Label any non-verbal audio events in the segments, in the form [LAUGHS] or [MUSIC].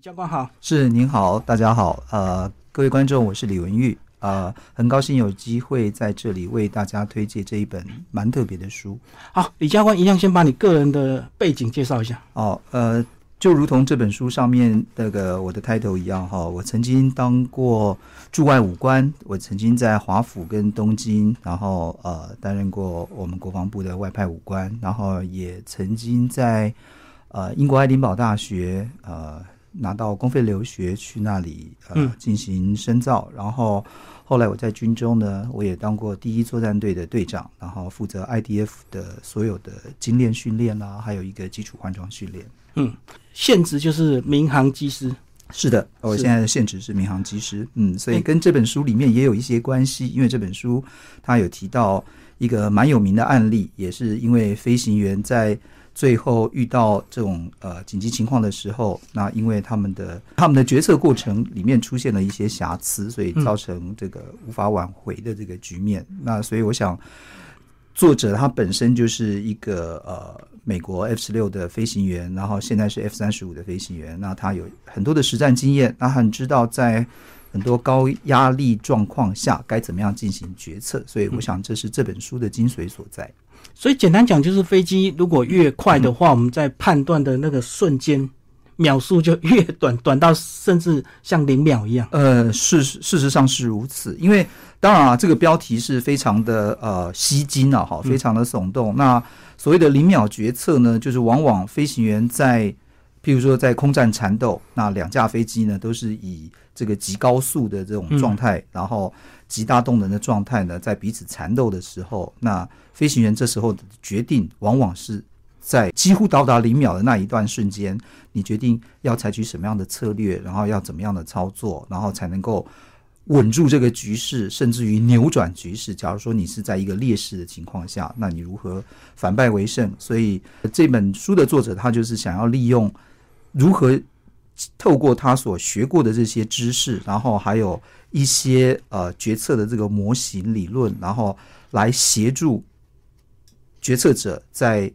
教官好，是您好，大家好，呃，各位观众，我是李文玉，呃，很高兴有机会在这里为大家推荐这一本蛮特别的书。好，李教官一样先把你个人的背景介绍一下。哦，呃，就如同这本书上面那个我的 title 一样哈，我曾经当过驻外武官，我曾经在华府跟东京，然后呃担任过我们国防部的外派武官，然后也曾经在呃英国爱丁堡大学呃。拿到公费留学去那里呃进行深造，然后后来我在军中呢，我也当过第一作战队的队长，然后负责 IDF 的所有的精练训练啦，还有一个基础换装训练。嗯，现职就是民航机师。是的，我现在的现职是民航机师。嗯，所以跟这本书里面也有一些关系，因为这本书它有提到一个蛮有名的案例，也是因为飞行员在。最后遇到这种呃紧急情况的时候，那因为他们的 [LAUGHS] 他们的决策过程里面出现了一些瑕疵，所以造成这个无法挽回的这个局面。那所以我想，作者他本身就是一个呃美国 F 十六的飞行员，然后现在是 F 三十五的飞行员。那他有很多的实战经验，他很知道在很多高压力状况下该怎么样进行决策。所以我想，这是这本书的精髓所在。所以简单讲，就是飞机如果越快的话，我们在判断的那个瞬间秒数就越短，短到甚至像零秒一样。呃，事事实上是如此，因为当然啊，这个标题是非常的呃吸睛啊，哈，非常的耸动。那所谓的零秒决策呢，就是往往飞行员在。譬如说，在空战缠斗，那两架飞机呢，都是以这个极高速的这种状态，然后极大动能的状态呢，在彼此缠斗的时候，那飞行员这时候的决定，往往是在几乎到达零秒的那一段瞬间，你决定要采取什么样的策略，然后要怎么样的操作，然后才能够稳住这个局势，甚至于扭转局势。假如说你是在一个劣势的情况下，那你如何反败为胜？所以这本书的作者他就是想要利用。如何透过他所学过的这些知识，然后还有一些呃决策的这个模型理论，然后来协助决策者在。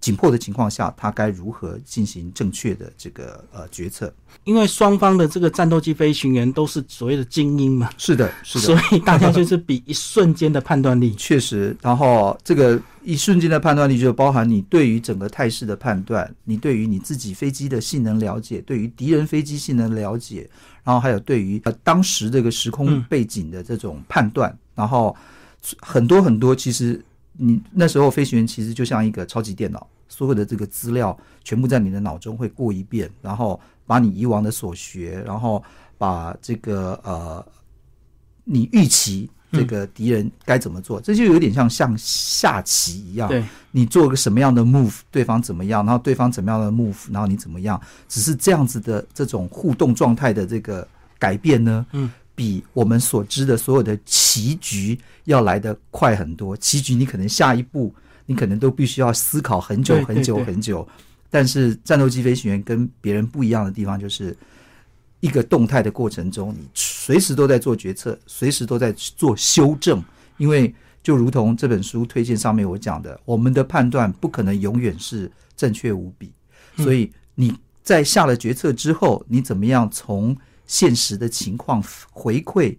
紧迫的情况下，他该如何进行正确的这个呃决策？因为双方的这个战斗机飞行员都是所谓的精英嘛，是的，是的，所以大家就是比一瞬间的判断力。[LAUGHS] 确实，然后这个一瞬间的判断力就包含你对于整个态势的判断，你对于你自己飞机的性能了解，对于敌人飞机性能了解，然后还有对于呃当时这个时空背景的这种判断，然后很多很多其实。你那时候飞行员其实就像一个超级电脑，所有的这个资料全部在你的脑中会过一遍，然后把你以往的所学，然后把这个呃你预期这个敌人该怎么做，这就有点像像下棋一样。你做个什么样的 move，对方怎么样，然后对方怎么样的 move，然后你怎么样，只是这样子的这种互动状态的这个改变呢？嗯。比我们所知的所有的棋局要来的快很多。棋局你可能下一步你可能都必须要思考很久很久很久。但是战斗机飞行员跟别人不一样的地方，就是一个动态的过程中，你随时都在做决策，随时都在做修正。因为就如同这本书推荐上面我讲的，我们的判断不可能永远是正确无比。所以你在下了决策之后，你怎么样从？现实的情况回馈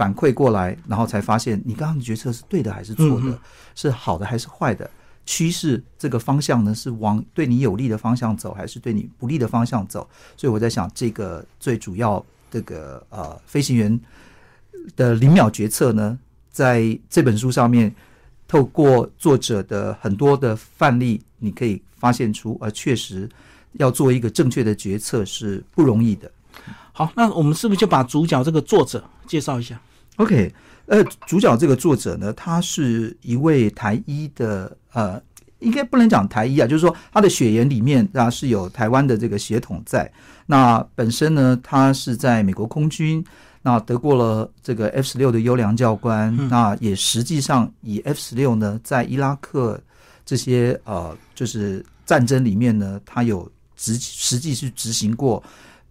反馈过来，然后才发现你刚刚的决策是对的还是错的，是好的还是坏的，趋势这个方向呢是往对你有利的方向走，还是对你不利的方向走？所以我在想，这个最主要这个呃飞行员的零秒决策呢，在这本书上面，透过作者的很多的范例，你可以发现出，呃，确实要做一个正确的决策是不容易的。好，那我们是不是就把主角这个作者介绍一下？OK，呃，主角这个作者呢，他是一位台医的，呃，应该不能讲台医啊，就是说他的血缘里面啊是有台湾的这个血统在。那本身呢，他是在美国空军，那得过了这个 F 十六的优良教官，那也实际上以 F 十六呢，在伊拉克这些呃，就是战争里面呢，他有执实际是执行过。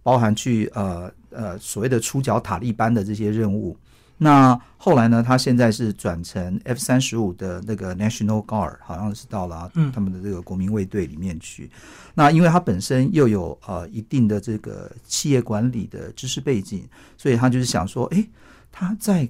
包含去呃呃所谓的出剿塔利班的这些任务，那后来呢，他现在是转成 F 三十五的那个 National Guard，好像是到了他们的这个国民卫队里面去。那因为他本身又有呃一定的这个企业管理的知识背景，所以他就是想说，哎，他在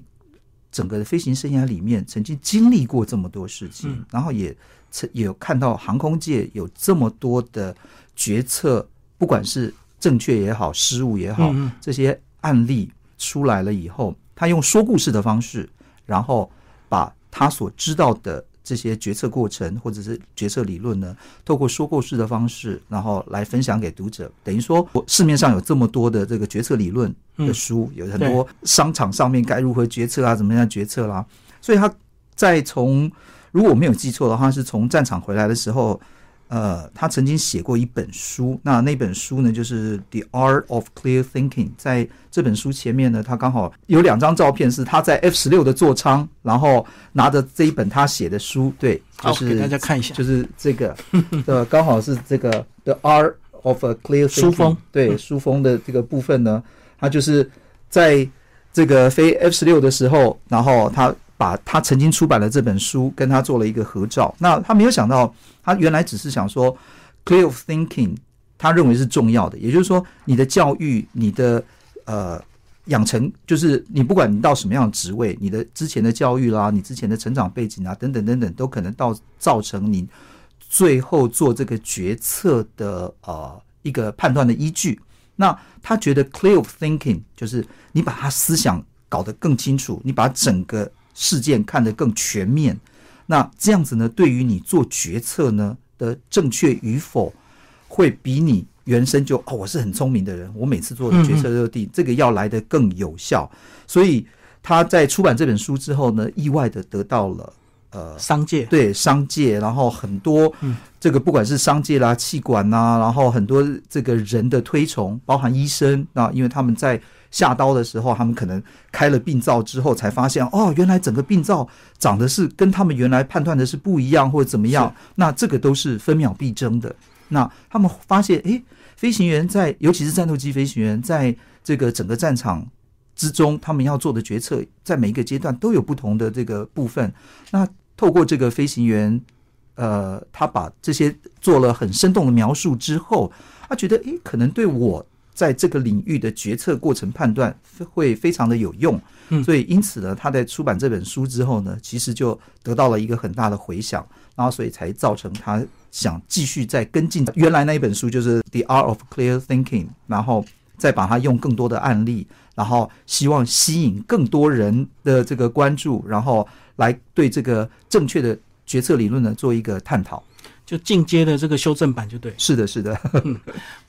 整个的飞行生涯里面曾经经历过这么多事情，然后也曾也有看到航空界有这么多的决策，不管是正确也好，失误也好，这些案例出来了以后，他用说故事的方式，然后把他所知道的这些决策过程或者是决策理论呢，透过说故事的方式，然后来分享给读者。等于说，市面上有这么多的这个决策理论的书，有很多商场上面该如何决策啊，怎么样决策啦。所以他在从如果我没有记错的话，是从战场回来的时候。呃，他曾经写过一本书，那那本书呢，就是《The Art of Clear Thinking》。在这本书前面呢，他刚好有两张照片，是他在 F 十六的座舱，然后拿着这一本他写的书，对，就是给大家看一下，就是这个，[LAUGHS] 呃，刚好是这个《The Art of a Clear Thinking》书封，对，书封的这个部分呢，他就是在这个飞 F 十六的时候，然后他。把他曾经出版的这本书跟他做了一个合照。那他没有想到，他原来只是想说，clear of thinking，他认为是重要的。也就是说，你的教育，你的呃养成，就是你不管你到什么样的职位，你的之前的教育啦，你之前的成长背景啊，等等等等，都可能到造成你最后做这个决策的呃一个判断的依据。那他觉得 clear of thinking 就是你把他思想搞得更清楚，你把整个事件看得更全面，那这样子呢？对于你做决策呢的正确与否，会比你原生就哦，我是很聪明的人，我每次做的决策都定这个要来的更有效。所以他在出版这本书之后呢，意外的得到了呃商界对商界，然后很多这个不管是商界啦、气管呐，然后很多这个人的推崇，包含医生啊，因为他们在。下刀的时候，他们可能开了病灶之后，才发现哦，原来整个病灶长的是跟他们原来判断的是不一样，或者怎么样。那这个都是分秒必争的。那他们发现，诶，飞行员在，尤其是战斗机飞行员，在这个整个战场之中，他们要做的决策，在每一个阶段都有不同的这个部分。那透过这个飞行员，呃，他把这些做了很生动的描述之后，他觉得，诶，可能对我。在这个领域的决策过程判断会非常的有用，所以因此呢，他在出版这本书之后呢，其实就得到了一个很大的回响，然后所以才造成他想继续再跟进。原来那一本书，就是《The Art of Clear Thinking》，然后再把它用更多的案例，然后希望吸引更多人的这个关注，然后来对这个正确的决策理论呢做一个探讨。就进阶的这个修正版就对，是的，是的。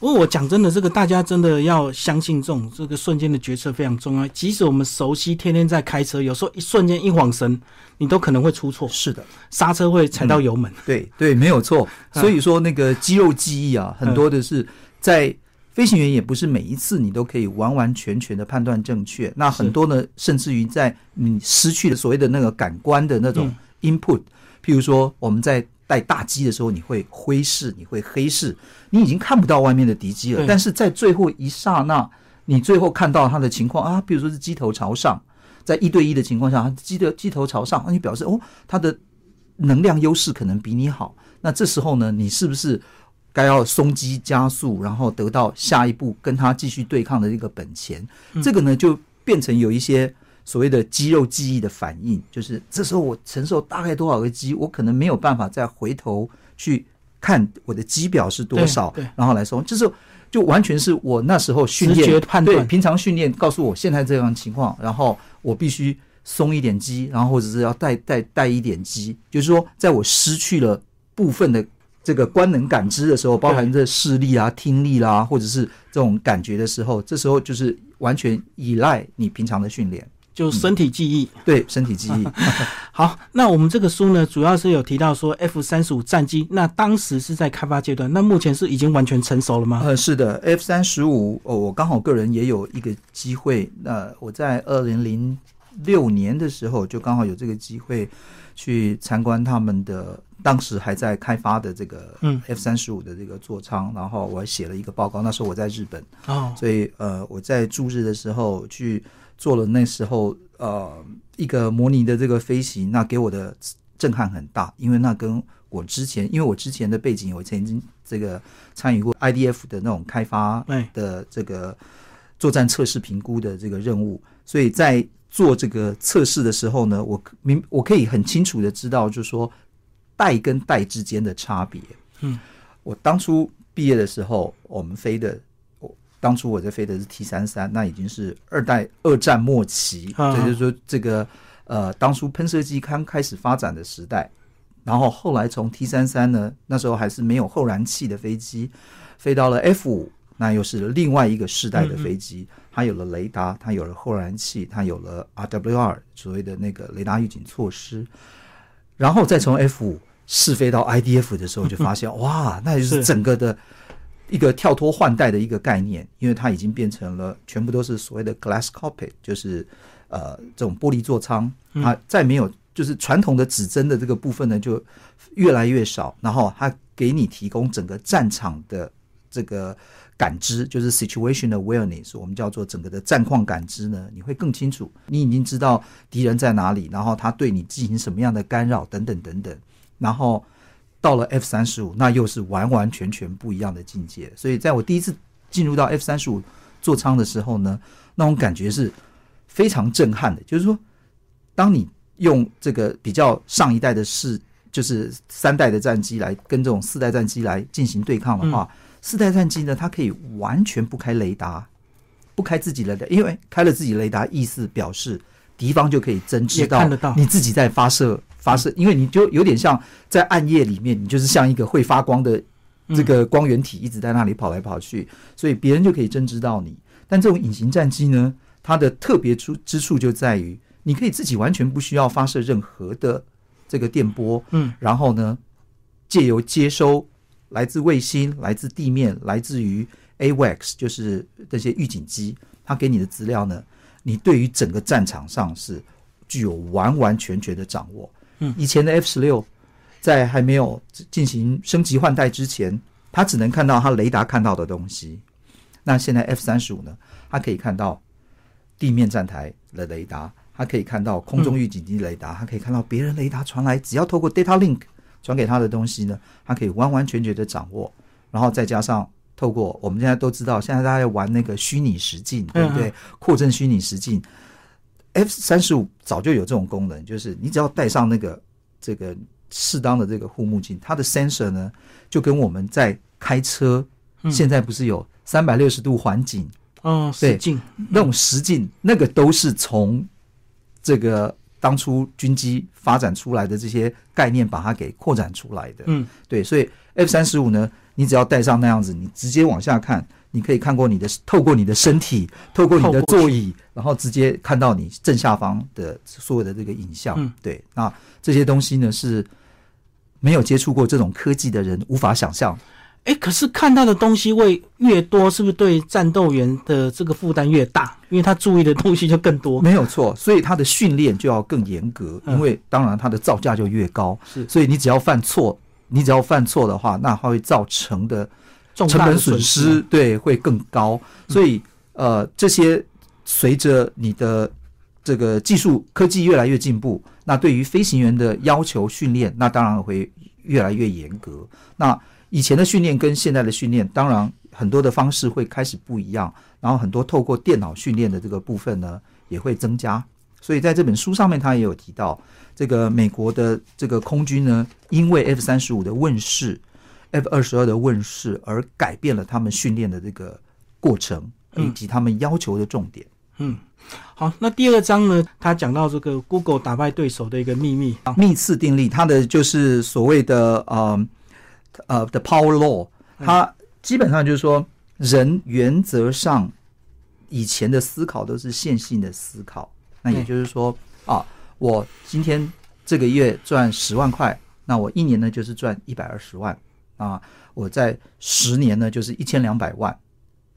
不过我讲真的，这个大家真的要相信，这种这个瞬间的决策非常重要。即使我们熟悉，天天在开车，有时候一瞬间一晃神，你都可能会出错。是的，刹车会踩到油门。对对，没有错。所以说，那个肌肉记忆啊，很多的是在飞行员也不是每一次你都可以完完全全的判断正确。那很多呢，甚至于在你失去了所谓的那个感官的那种 input，譬如说我们在。带大机的时候，你会灰视，你会黑视，你已经看不到外面的敌机了。但是在最后一刹那，你最后看到它的情况啊，比如说是机头朝上，在一对一的情况下，机的机头朝上，那你表示哦，它的能量优势可能比你好。那这时候呢，你是不是该要松机加速，然后得到下一步跟它继续对抗的一个本钱？这个呢，就变成有一些。所谓的肌肉记忆的反应，就是这时候我承受大概多少个肌，我可能没有办法再回头去看我的肌表是多少，然后来说，就是就完全是我那时候训练判断，平常训练告诉我现在这样情况，然后我必须松一点肌，然后或者是要带带带一点肌，就是说，在我失去了部分的这个官能感知的时候，包含这视力啊、听力啦，或者是这种感觉的时候，这时候就是完全依赖你平常的训练。就身体记忆，对身体记忆。[LAUGHS] 好，那我们这个书呢，主要是有提到说 F 三十五战机，那当时是在开发阶段，那目前是已经完全成熟了吗？呃，是的，F 三十五，哦，我刚好个人也有一个机会，那我在二零零六年的时候，就刚好有这个机会去参观他们的当时还在开发的这个嗯 F 三十五的这个座舱，然后我还写了一个报告。那时候我在日本，哦，所以呃，我在驻日的时候去做了那时候呃一个模拟的这个飞行，那给我的震撼很大，因为那跟我之前，因为我之前的背景，我曾经这个参与过 IDF 的那种开发哎，的这个作战测试评估的这个任务，所以在做这个测试的时候呢，我明我可以很清楚的知道，就是说带跟带之间的差别。嗯，我当初毕业的时候，我们飞的，我当初我在飞的是 T 三三，那已经是二代二战末期，啊也就是说这个呃，当初喷射机刚开始发展的时代。然后后来从 T 三三呢，那时候还是没有后燃器的飞机，飞到了 F 五，那又是另外一个世代的飞机，它有了雷达，它有了后燃器，它有了 RWR 所谓的那个雷达预警措施，然后再从 F 五试飞到 IDF 的时候，就发现 [LAUGHS] 哇，那就是是整个的一个跳脱换代的一个概念，因为它已经变成了全部都是所谓的 glass cockpit，就是呃这种玻璃座舱，它再没有就是传统的指针的这个部分呢，就越来越少，然后它给你提供整个战场的这个感知，就是 situation awareness，我们叫做整个的战况感知呢，你会更清楚，你已经知道敌人在哪里，然后他对你进行什么样的干扰等等等等，然后到了 F 三十五，那又是完完全全不一样的境界。所以在我第一次进入到 F 三十五座舱的时候呢，那种感觉是非常震撼的，就是说，当你用这个比较上一代的是就是三代的战机来跟这种四代战机来进行对抗的话，四代战机呢，它可以完全不开雷达，不开自己的雷达，因为开了自己雷达，意思表示敌方就可以侦知道也看得到。你自己在发射发射，因为你就有点像在暗夜里面，你就是像一个会发光的这个光源体一直在那里跑来跑去，所以别人就可以侦知到你。但这种隐形战机呢，它的特别之之处就在于，你可以自己完全不需要发射任何的这个电波，嗯，然后呢，借由接收来自卫星、来自地面、来自于 AWACS，就是这些预警机，它给你的资料呢，你对于整个战场上是具有完完全全的掌握。嗯，以前的 F 十六在还没有进行升级换代之前，它只能看到它雷达看到的东西。那现在 F 三十五呢，它可以看到地面站台的雷达，它可以看到空中预警机雷达，它可以看到别人雷达传来，只要透过 data link 传给它的东西呢，它可以完完全全的掌握，然后再加上透过我们现在都知道，现在大家在玩那个虚拟实境，对不对？扩增虚拟实境，F 三十五早就有这种功能，就是你只要戴上那个这个适当的这个护目镜，它的 sensor 呢，就跟我们在开车，现在不是有三百六十度环景。哦，对那种实境，那个都是从这个当初军机发展出来的这些概念，把它给扩展出来的。嗯，对，所以 F 三十五呢，你只要戴上那样子，你直接往下看，你可以看过你的，透过你的身体，透过你的座椅，然后直接看到你正下方的所有的这个影像。嗯，对，那这些东西呢是没有接触过这种科技的人无法想象。哎，可是看到的东西会越多，是不是对战斗员的这个负担越大？因为他注意的东西就更多。没有错，所以他的训练就要更严格，嗯因为当然他的造价就越高，是所以你只要犯错，你只要犯错的话，那它会造成的成本损失失，对，会更高。所以呃，这些随着你的这个技术科技越来越进步，那对于飞行员的要求训练，那当然会越来越严格。那以前的训练跟现在的训练，当然很多的方式会开始不一样，然后很多透过电脑训练的这个部分呢，也会增加。所以在这本书上面，他也有提到，这个美国的这个空军呢，因为 F 三十五的问世，F 二十二的问世，而改变了他们训练的这个过程，以及他们要求的重点。嗯，好，那第二章呢，他讲到这个 Google 打败对手的一个秘密。啊密次定律，它的就是所谓的呃呃的 power law，它基本上就是说，人原则上以前的思考都是线性的思考，那也就是说啊，我今天这个月赚十万块，那我一年呢就是赚一百二十万啊，我在十年呢就是一千两百万。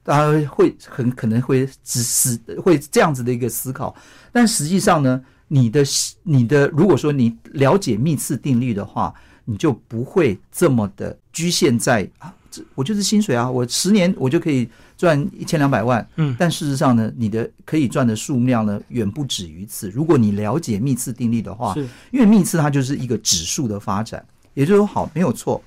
大家会很可能会只是会这样子的一个思考，但实际上呢，你的你的如果说你了解密次定律的话，你就不会这么的局限在啊，这我就是薪水啊，我十年我就可以赚一千两百万，嗯，但事实上呢，你的可以赚的数量呢远不止于此。如果你了解密次定律的话，是因为密次它就是一个指数的发展，也就是说，好没有错，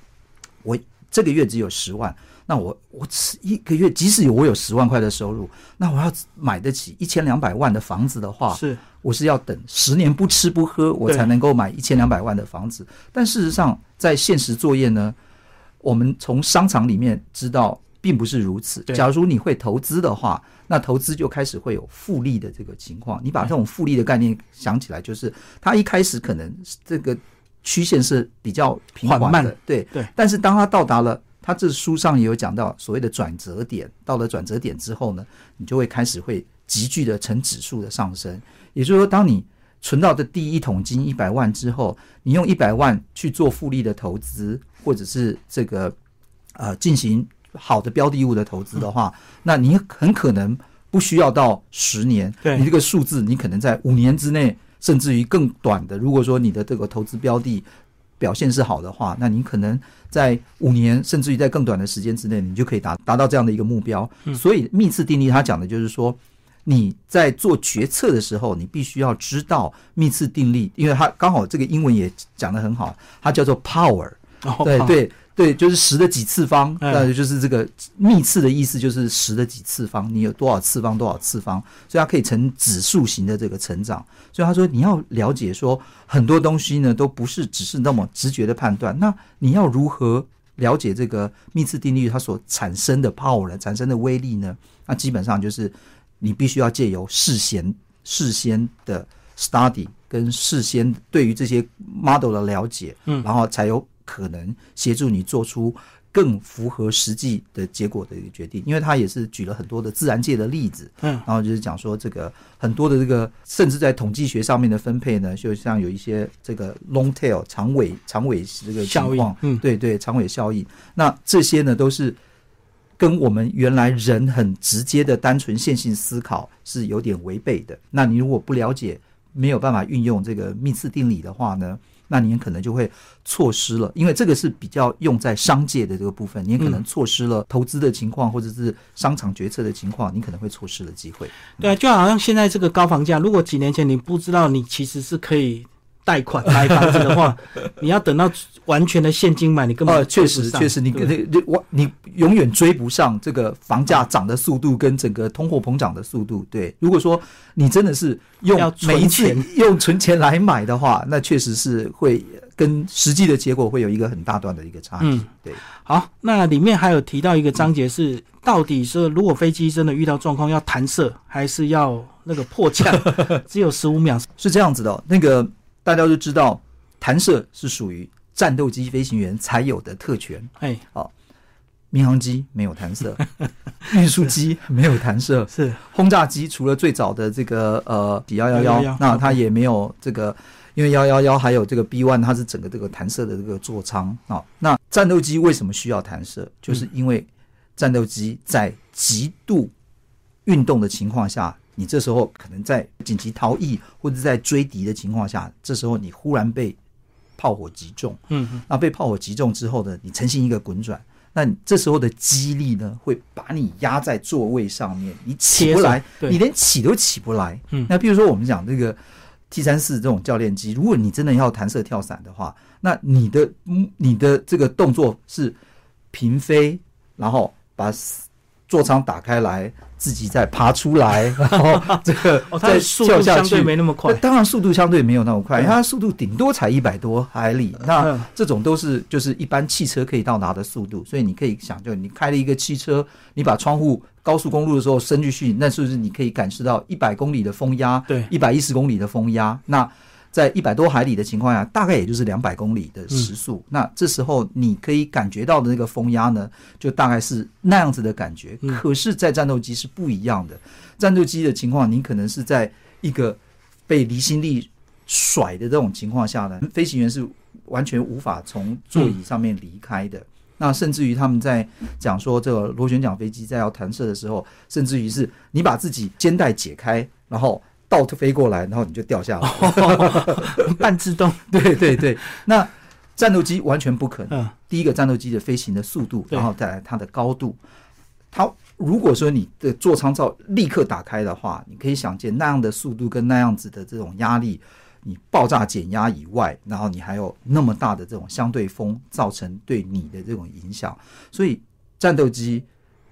我这个月只有十万。那我我吃一个月，即使有我有十万块的收入，那我要买得起一千两百万的房子的话，是我是要等十年不吃不喝，我才能够买一千两百万的房子。但事实上，在现实作业呢，我们从商场里面知道，并不是如此。假如你会投资的话，那投资就开始会有复利的这个情况。你把这种复利的概念想起来，就是它一开始可能这个曲线是比较平缓缓慢的，对对。但是当它到达了，它这书上也有讲到所谓的转折点，到了转折点之后呢，你就会开始会急剧的呈指数的上升。也就是说，当你存到的第一桶金一百万之后，你用一百万去做复利的投资，或者是这个呃进行好的标的物的投资的话，那你很可能不需要到十年，对你这个数字你可能在五年之内，甚至于更短的。如果说你的这个投资标的表现是好的话，那你可能在五年，甚至于在更短的时间之内，你就可以达达到这样的一个目标。所以密次定律它讲的就是说，你在做决策的时候，你必须要知道密次定律，因为它刚好这个英文也讲得很好，它叫做 power。对对对，就是十的几次方，嗯那就是这个幂次的意思，就是十的几次方，你有多少次方，多少次方，所以它可以呈指数型的这个成长。所以他说，你要了解说很多东西呢，都不是只是那么直觉的判断，那你要如何了解这个幂次定律它所产生的 power 呢，产生的威力呢？那基本上就是你必须要借由事先事先的 study 跟事先对于这些 model 的了解，嗯然后才有可能协助你做出更符合实际的结果的一个决定。因为他也是举了很多的自然界的例子，嗯然后就是讲说这个很多的这个，甚至在统计学上面的分配呢，就像有一些这个 long tail 长尾长尾这个情效况应，嗯对对，长尾效应。那这些呢，都是跟我们原来人很直接的单纯线性思考是有点违背的。那你如果不了解，没有办法运用这个密次定理的话呢，那你可能就会错失了，因为这个是比较用在商界的这个部分，你可能错失了投资的情况，或者是商场决策的情况，你可能会错失了机会。对啊，就好像现在这个高房价，如果几年前你不知道你其实是可以贷款买房子的话，[LAUGHS] 你要等到完全的现金买，你根本呃，确实确实，你你你我你永远追不上这个房价涨的速度跟整个通货膨胀的速度。对，如果说你真的是用要存每一次钱 [LAUGHS] 用存钱来买的话，那确实是会跟实际的结果会有一个很大段的一个差距。嗯对，好，那里面还有提到一个章节是，到底是如果飞机真的遇到状况要弹射，还是要那个迫降？[LAUGHS] 只有十五秒。是这样子的哦、那个大家都知道，弹射是属于战斗机飞行员才有的特权。哎，民航机没有弹射，[LAUGHS] 运输机没有弹射，是轰炸机除了最早的这个呃幺幺幺111，那它也没有这个，因为幺幺幺还有这个 B one，它是整个这个弹射的这个座舱啊。那战斗机为什么需要弹射？就是因为战斗机在极度运动的情况下，你这时候可能在紧急逃逸或者在追敌的情况下，这时候你忽然被炮火击中，嗯嗯那被炮火击中之后呢，你呈现一个滚转，那你这时候的激励呢，会把你压在座位上面，你起不来，对你连起都起不来。嗯那比如说我们讲这个 T 三四这种教练机，如果你真的要弹射跳伞的话，那你的嗯你的这个动作是平飞，然后把座舱打开来，自己再爬出来，[LAUGHS] 然后这个再跳下去度相对。没那么快。当然，速度相对没有那么快，对因为它速度顶多才一百多海里。那嗯这种都是就是一般汽车可以到达的速度，所以你可以想，就你开了一个汽车，你把窗户高速公路的时候伸进去，那是不是你可以感受到一百公里的风压？对一百一十公里的风压。那在一百多海里的情况下，大概也就是两百公里的时速。那这时候你可以感觉到的那个风压呢，就大概是那样子的感觉。嗯可是，在战斗机是不一样的。战斗机的情况，你可能是在一个被离心力甩的这种情况下呢，飞行员是完全无法从座椅上面离开的。那甚至于他们在讲说这个螺旋桨飞机在要弹射的时候，甚至于是你把自己肩带解开，然后倒飞过来，然后你就掉下来，[LAUGHS] 半自动。[LAUGHS] 对对对，那战斗机完全不可能。嗯第一个战斗机的飞行的速度，然后再来它的高度。它如果说你的座舱罩立刻打开的话，你可以想见那样的速度跟那样子的这种压力，你爆炸减压以外，然后你还有那么大的这种相对风造成对你的这种影响，所以战斗机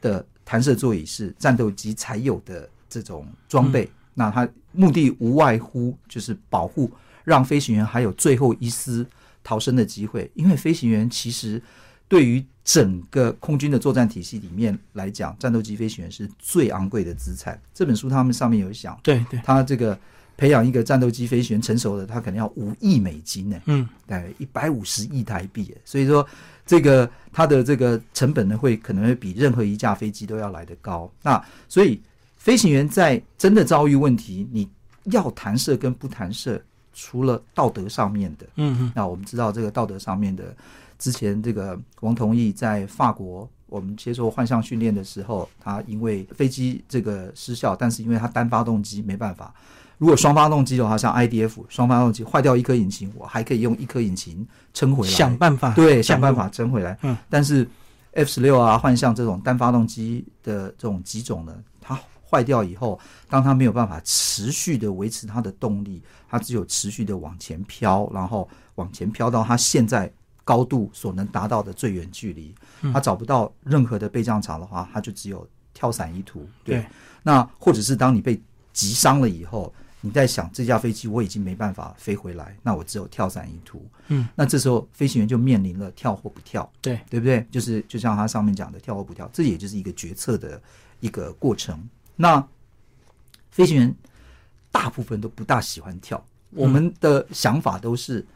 的弹射座椅是战斗机才有的这种装备。那它目的无外乎就是保护，让飞行员还有最后一丝逃生的机会。因为飞行员其实对于整个空军的作战体系里面来讲，战斗机飞行员是最昂贵的资产。这本书他们上面有讲，对对，他这个培养一个战斗机飞行员成熟的，他可能要五亿美金呢。嗯，大概一百五十亿台币耶，所以说这个它的这个成本呢，会可能会比任何一架飞机都要来得高。那所以飞行员在真的遭遇问题，你要弹射跟不弹射，除了道德上面的，嗯嗯，那我们知道这个道德上面的，之前这个王同义在法国。我们接受幻象训练的时候，他因为飞机这个失效，但是因为他单发动机没办法，如果双发动机的话，像 IDF 双发动机坏掉一颗引擎，我还可以用一颗引擎撑回来，想办法对，想办法撑回来。嗯，但是 F 十六啊，幻象这种单发动机的这种机种呢，它坏掉以后，当它没有办法持续的维持它的动力，它只有持续的往前飘，然后往前飘到它现在高度所能达到的最远距离，嗯它找不到任何的备降场的话，它就只有跳伞一途。对，那或者是当你被击伤了以后，你在想这架飞机我已经没办法飞回来，那我只有跳伞一途。嗯，那这时候飞行员就面临了跳或不跳，对，对不对？就是就像他上面讲的跳或不跳，这也就是一个决策的一个过程。那飞行员大部分都不大喜欢跳，我们的想法都是，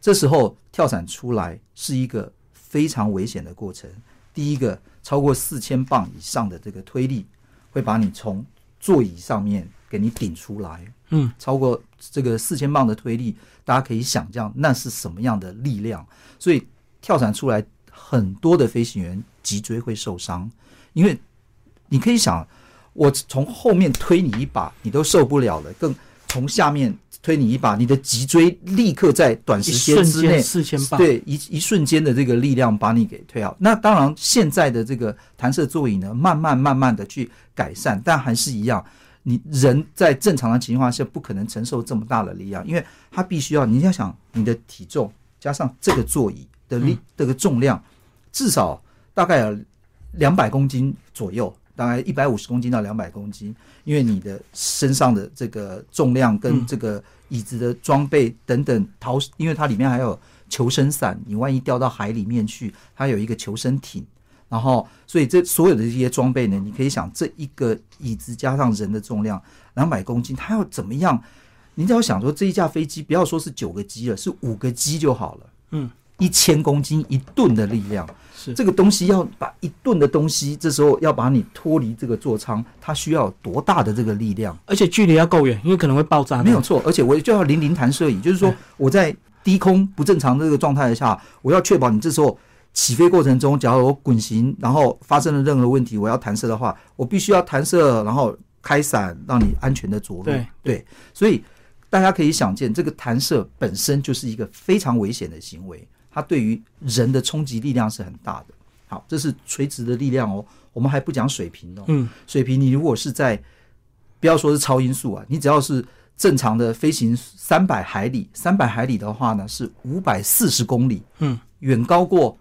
这时候跳伞出来是一个非常危险的过程。第一个，超过四千磅以上的这个推力会把你从座椅上面给你顶出来。嗯，超过这个四千磅的推力，大家可以想象那是什么样的力量。所以跳伞出来，很多的飞行员脊椎会受伤，因为你可以想，我从后面推你一把，你都受不了了，更从下面推你一把，你的脊椎立刻在短时间之内四千磅，对一一瞬间的这个力量把你给推好。那当然，现在的这个弹射座椅呢，慢慢慢慢的去改善，但还是一样，你人在正常的情况下不可能承受这么大的力量，因为它必须要你要想你的体重加上这个座椅的力、这个重量，至少大概有两百公斤左右。大概一百五十公斤到两百公斤，因为你的身上的这个重量跟这个椅子的装备等等逃，因为它里面还有求生伞，你万一掉到海里面去，它有一个求生艇，然后所以这所有的这些装备呢，你可以想这一个椅子加上人的重量两百公斤，它要怎么样？你只要想说这一架飞机不要说是九个机了，是五个机就好了，嗯，一千公斤一吨的力量。是这个东西要把一吨的东西，这时候要把你脱离这个座舱，它需要多大的这个力量？而且距离要够远，因为可能会爆炸。没有错，而且我就要零零弹射椅，就是说我在低空不正常的这个状态下，我要确保你这时候起飞过程中，假如我滚行，然后发生了任何问题，我要弹射的话，我必须要弹射，然后开伞，让你安全的着陆。对对，所以大家可以想见，这个弹射本身就是一个非常危险的行为，它对于人的冲击力量是很大的。好，这是垂直的力量哦，我们还不讲水平哦。嗯，水平你如果是在不要说是超音速啊，你只要是正常的飞行三百海里，三百海里的话呢是五百四十公里，嗯，远高过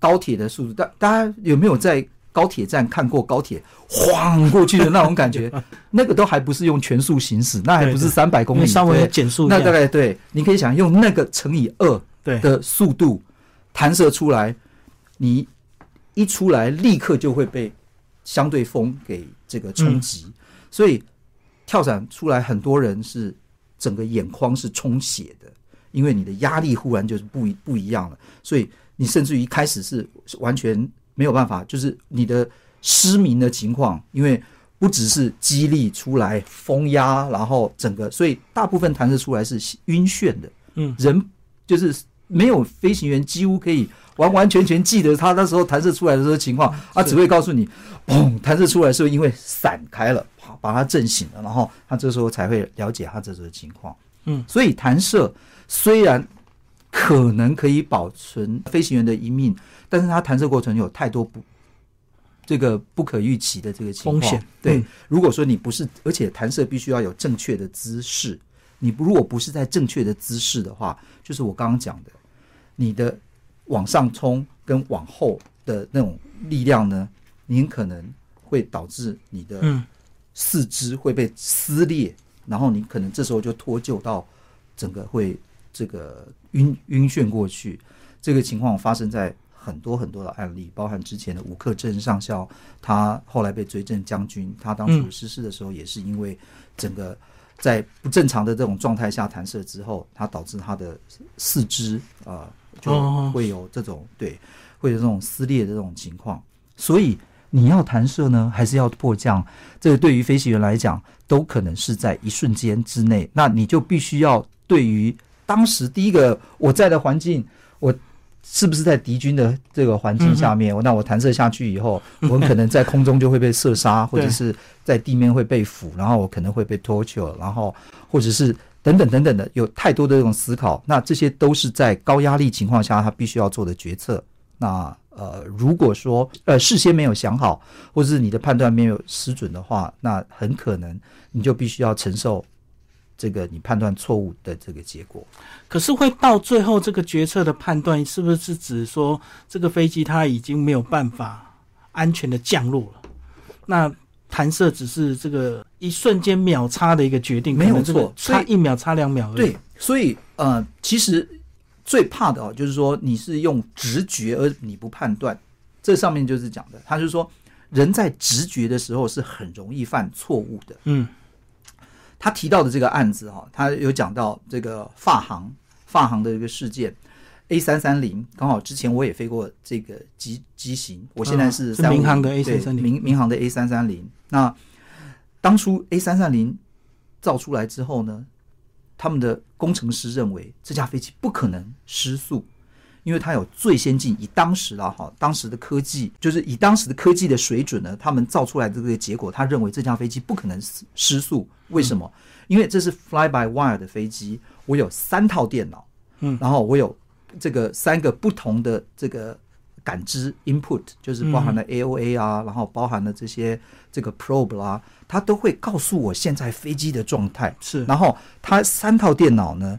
高铁的速度。大大家有没有在高铁站看过高铁晃过去的那种感觉？[LAUGHS] 那个都还不是用全速行驶，那还不是三百公里，稍微对减速那大。概对，你可以想用那个乘以二对，的速度弹射出来，你一出来立刻就会被相对风给这个冲击，所以跳伞出来，很多人是整个眼眶是充血的，因为你的压力忽然就是不一不一样了，所以你甚至于一开始是是完全没有办法，就是你的失明的情况，因为不只是激励出来风压，然后整个，所以大部分弹射出来是晕眩的。嗯，人就是没有飞行员几乎可以完完全全记得他那时候弹射出来的时候情况，他只会告诉你，砰，弹射出来是因为散开了，把他震醒了，然后他这时候才会了解他这时候情况。嗯，所以弹射虽然可能可以保存飞行员的一命，但是他弹射过程有太多不这个不可预期的这个情况。风险对，嗯如果说你不是，而且弹射必须要有正确的姿势，你不如果不是在正确的姿势的话，就是我刚刚讲的，你的往上冲跟往后的那种力量呢，你很可能会导致你的嗯，四肢会被撕裂，然后你可能这时候就脱臼到整个会这个晕晕眩过去。这个情况发生在很多很多的案例，包含之前的吴克正上校，他后来被追赠将军，他当初嗯失事的时候也是因为整个在不正常的这种状态下弹射之后，它导致他的四肢啊、就哦会有这种对会有这种撕裂的这种情况，所以。你要弹射呢，还是要迫降？这个对于飞行员来讲，都可能是在一瞬间之内。那你就必须要对于当时第一个我在的环境，我是不是在敌军的这个环境下面？那我弹射下去以后，我很可能在空中就会被射杀，或者是在地面会被俘，然后我可能会被 torture，然后或者是等等等等的，有太多的这种思考。那这些都是在高压力情况下他必须要做的决策。那呃，如果说呃事先没有想好，或者是你的判断没有失准的话，那很可能你就必须要承受这个你判断错误的这个结果。可是会到最后这个决策的判断，是不是指说这个飞机它已经没有办法安全的降落了？那弹射只是这个一瞬间秒差的一个决定，没有错差一秒差两秒而已。对，所以呃，其实最怕的哦，就是说你是用直觉而你不判断，这上面就是讲的，他就是说人在直觉的时候是很容易犯错误的。嗯他提到的这个案子哈、他有讲到这个发行发行的一个事件，A 三三零，刚好之前我也飞过这个机机型，我现在是啊民航的 A 三三零民民航的 A 三三零。那当初 A 三三零造出来之后呢，他们的工程师认为这架飞机不可能失速，因为它有最先进，以当时啊哈当时的科技，就是以当时的科技的水准呢，他们造出来的这个结果，他认为这架飞机不可能失失速。为什么？因为这是 fly by wire 的飞机，我有三套电脑，嗯然后我有这个三个不同的这个感知 input，就是包含了 AOA 啊，然后包含了这些这个 probe 啦、它都会告诉我现在飞机的状态。是然后它三套电脑呢，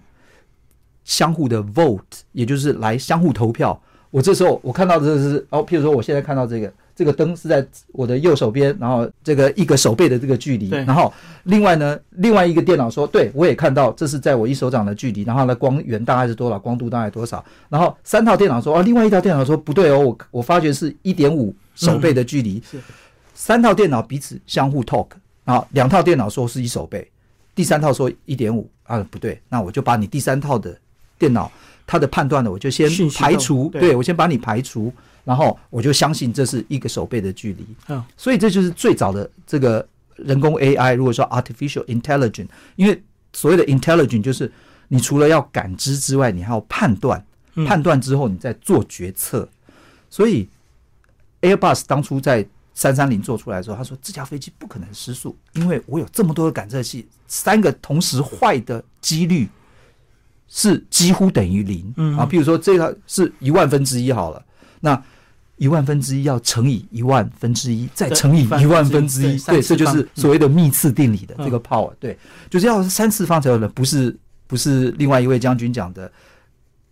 相互的 vote，也就是来相互投票。我这时候我看到这是哦，譬如说我现在看到这个这个灯是在我的右手边，然后这个一个手背的这个距离，然后另外呢，另外一个电脑说，对我也看到这是在我一手掌的距离，然后呢光源大概是多少，光度大概多少，然后三套电脑说哦，另外一套电脑说不对哦，我我发觉是一点五手背的距离，是。三套电脑彼此相互 talk，然后两套电脑说是一手背，第三套说一点五啊，不对，那我就把你第三套的电脑它的判断呢，我就先排除，对。对我先把你排除，然后我就相信这是一个手背的距离，嗯。所以这就是最早的这个人工 AI，如果说 artificial intelligence，因为所谓的 intelligence 就是你除了要感知之外，你还要判断，嗯。判断之后你再做决策，所以 Airbus 当初在三三零做出来的时候，他说这架飞机不可能失速，因为我有这么多的感测器，三个同时坏的几率是几乎等于零、嗯。啊。比如说这个是一万分之一好了，那一万分之一要乘以一万分之一，再乘以一万分之一，对这就是所谓的幂次定理的嗯这个 power，、对，就是要三次方才有的，不是不是另外一位将军讲的。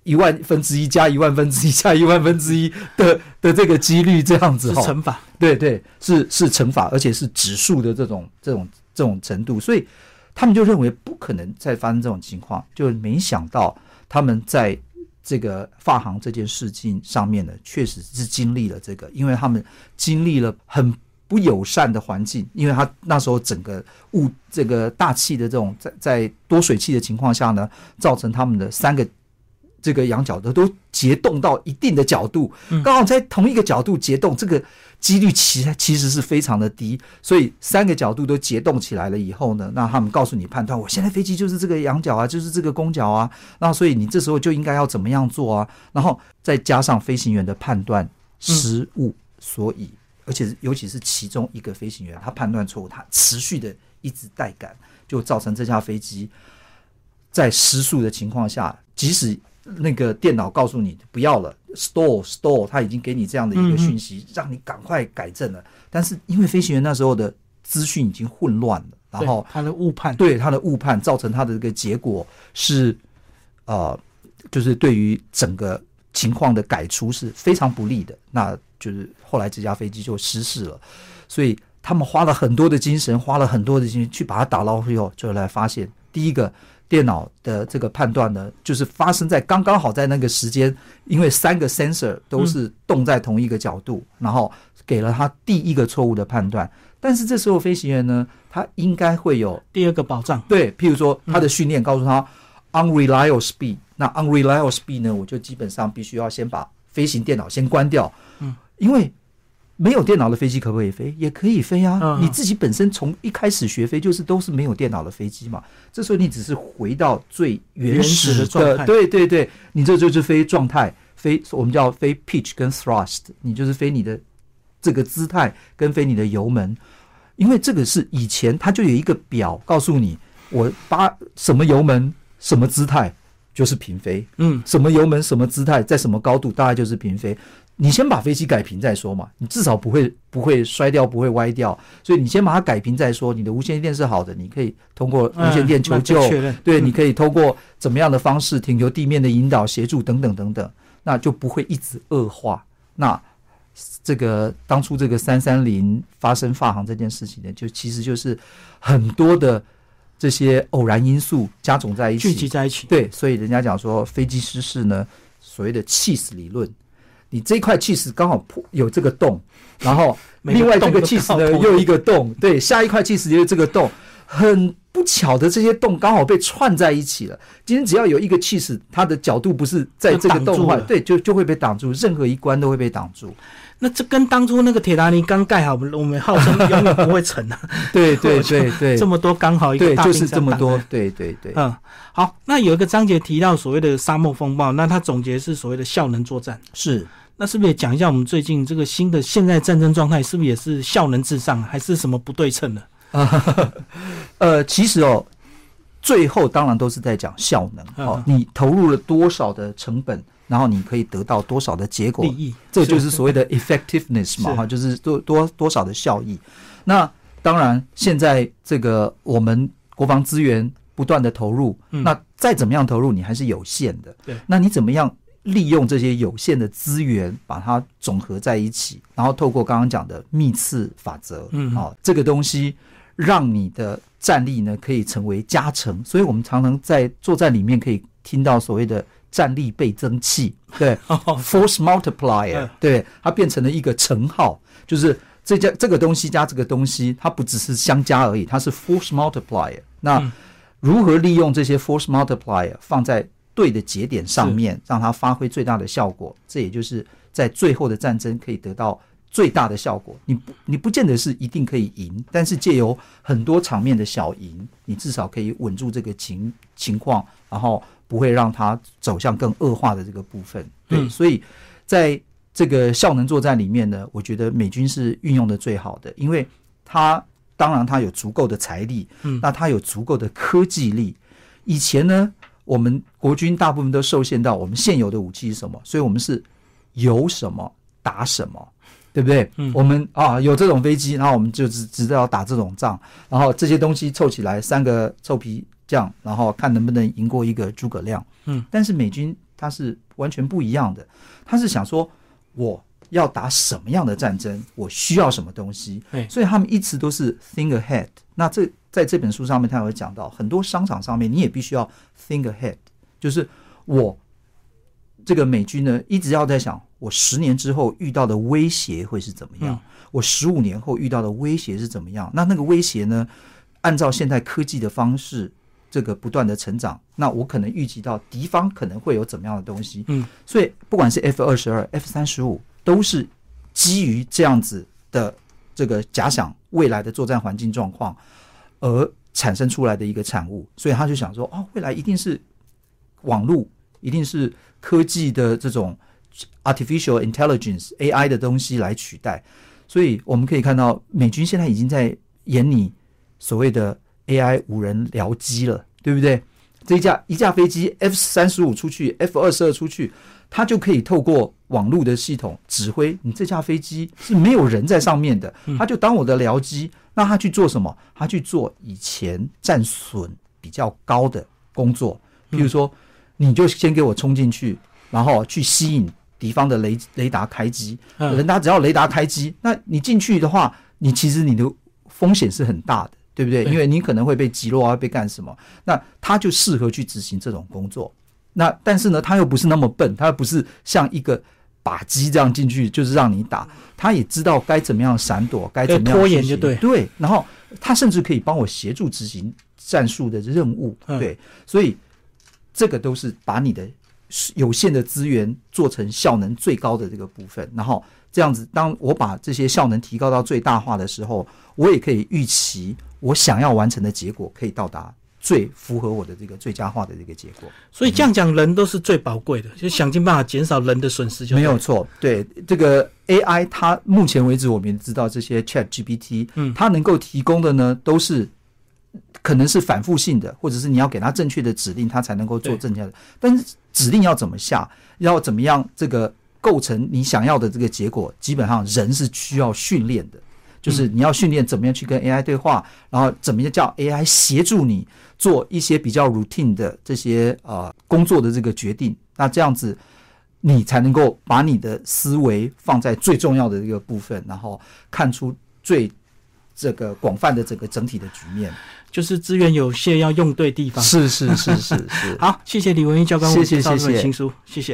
一万分之一加一万分之一加一万分之一的的这个几率这样子哈，乘法。对对，是是乘法，而且是指数的这种这种这种程度，所以他们就认为不可能再发生这种情况，就没想到他们在这个发行这件事情上面呢，确实是经历了这个，因为他们经历了很不友善的环境，因为他那时候整个雾这个大气的这种在在多水汽的情况下呢，造成他们的三个这个仰角的都结冻到一定的角度，刚好在同一个角度结冻，这个几率其其实是非常的低。所以三个角度都结冻起来了以后呢，那他们告诉你判断，我现在飞机就是这个仰角啊，就是这个弓角啊，那所以你这时候就应该要怎么样做啊？然后再加上飞行员的判断失误，所以而且尤其是其中一个飞行员他判断错误，他持续的一直带感，就造成这架飞机在失速的情况下，即使那个电脑告诉你不要了，store store，他已经给你这样的一个讯息，让你赶快改正了。但是因为飞行员那时候的资讯已经混乱了，然后他的误判，对他的误判造成他的这个结果是，呃，就是对于整个情况的改出是非常不利的。那就是后来这架飞机就失事了，所以他们花了很多的精神，花了很多的精神去把它打捞回后，就来发现第一个。电脑的这个判断呢，就是发生在刚刚好在那个时间，因为三个 sensor 都是动在同一个角度，然后给了他第一个错误的判断。但是这时候飞行员呢，他应该会有第二个保障。对，譬如说他的训练告诉他 unreliable speed，那 unreliable speed 呢，我就基本上必须要先把飞行电脑先关掉。嗯，因为。没有电脑的飞机可不可以飞？也可以飞啊！你自己本身从一开始学飞就是都是没有电脑的飞机嘛。这时候你只是回到最原始的状态，对对对，你这就是飞状态，飞我们叫飞 pitch 跟 thrust，你就是飞你的这个姿态跟飞你的油门，因为这个是以前它就有一个表告诉你，我把什么油门什么姿态就是平飞，嗯，什么油门什么姿态在什么高度大概就是平飞。你先把飞机改平再说嘛，你至少不会不会摔掉，不会歪掉，所以你先把它改平再说。你的无线电是好的，你可以通过无线电求救，对，你可以通过怎么样的方式，请求地面的引导协助等等等等，那就不会一直恶化。那这个当初这个三三零发生发航这件事情呢，就其实就是很多的这些偶然因素加总在一起，聚集在一起。对，所以人家讲说飞机失事呢，所谓的气死理论。你这一块气石刚好破有这个洞，然后 [LAUGHS] 另外这个气石呢又一个洞，对，下一块气石就是这个洞，很不巧的这些洞刚好被串在一起了。今天只要有一个气石，它的角度不是在这个洞外，对，就就会被挡住，任何一关都会被挡住。那这跟当初那个铁达尼刚盖好，我们号称永远不会沉啊。[LAUGHS] 对对对 [LAUGHS] 对，这么多刚好一个大就是这么多，对对对。嗯，好，那有一个章节提到所谓的沙漠风暴，那它总结是所谓的效能作战，是。那是不是也讲一下我们最近这个新的现在战争状态，是不是也是效能至上，还是什么不对称的？[LAUGHS] 呃，其实哦，最后当然都是在讲效能哦。你投入了多少的成本，然后你可以得到多少的结果，利益，这就是所谓的 effectiveness 嘛，哈，就是多多多少的效益。那当然，现在这个我们国防资源不断的投入，那再怎么样投入，你还是有限的。对，那你怎么样？利用这些有限的资源，把它总合在一起，然后透过刚刚讲的密次法则，嗯，啊，这个东西让你的战力呢可以成为加成。所以我们常常在作战里面可以听到所谓的战力倍增器，对，[LAUGHS] force multiplier，对，它变成了一个乘号，就是这家这个东西加这个东西，它不只是相加而已，它是 force multiplier。那如何利用这些 force multiplier 放在对的节点上面，让它发挥最大的效果，这也就是在最后的战争可以得到最大的效果。你不，你不见得是一定可以赢，但是借由很多场面的小赢，你至少可以稳住这个情情况，然后不会让它走向更恶化的这个部分。对，所以在这个效能作战里面呢，我觉得美军是运用的最好的，因为它当然它有足够的财力，嗯，那它有足够的科技力。以前呢？我们国军大部分都受限到我们现有的武器是什么，所以我们是有什么打什么，对不对？嗯，我们啊有这种飞机，然后我们就只只知道打这种仗，然后这些东西凑起来三个臭皮匠，然后看能不能赢过一个诸葛亮。嗯，但是美军他是完全不一样的，他是想说我要打什么样的战争，我需要什么东西，所以他们一直都是 think ahead。那这在这本书上面，他有讲到很多商场上面，你也必须要 think ahead，就是我这个美军呢，一直要在想，我十年之后遇到的威胁会是怎么样？我十五年后遇到的威胁是怎么样？那那个威胁呢？按照现代科技的方式，这个不断的成长，那我可能预计到敌方可能会有怎么样的东西。嗯，所以不管是 F 二十二、F 三十五，都是基于这样子的这个假想未来的作战环境状况而产生出来的一个产物。所以他就想说，哦，未来一定是网络，一定是科技的这种 artificial intelligence AI 的东西来取代。所以我们可以看到，美军现在已经在演你所谓的 AI 无人僚机了，对不对？这一架一架飞机 F 三十五出去，F 二十二出去，它就可以透过网络的系统指挥你这架飞机是没有人在上面的，它就当我的僚机。那他去做什么？他去做以前战损比较高的工作，比如说，你就先给我冲进去，然后去吸引敌方的雷雷达开机。人家只要雷达开机，那你进去的话，你其实你的风险是很大的。对不对？因为你可能会被击落啊，被干什么？那他就适合去执行这种工作。那但是呢，他又不是那么笨，他又不是像一个靶机这样进去就是让你打，他也知道该怎么样闪躲，该怎么样拖延就对。对，然后他甚至可以帮我协助执行战术的任务。对，所以这个都是把你的有限的资源做成效能最高的这个部分，然后这样子，当我把这些效能提高到最大化的时候，我也可以预期。我想要完成的结果可以到达最符合我的这个最佳化的这个结果，所以这样讲，人都是最宝贵的，就想尽办法减少人的损失，就没有错。对这个 AI，它目前为止我们知道这些 Chat GPT，嗯，它能够提供的呢，都是可能是反复性的，或者是你要给它正确的指令，它才能够做正确的。但是指令要怎么下，要怎么样这个构成你想要的这个结果，基本上人是需要训练的。就是你要训练怎么样去跟 AI 对话，然后怎么样叫 AI 协助你做一些比较 routine 的这些呃工作的这个决定，那这样子你才能够把你的思维放在最重要的这个部分，然后看出最这个广泛的整个整体的局面。就是资源有限，要用对地方。是是是是是。[LAUGHS] 好，谢谢李文英教官，谢谢谢谢新书，谢谢。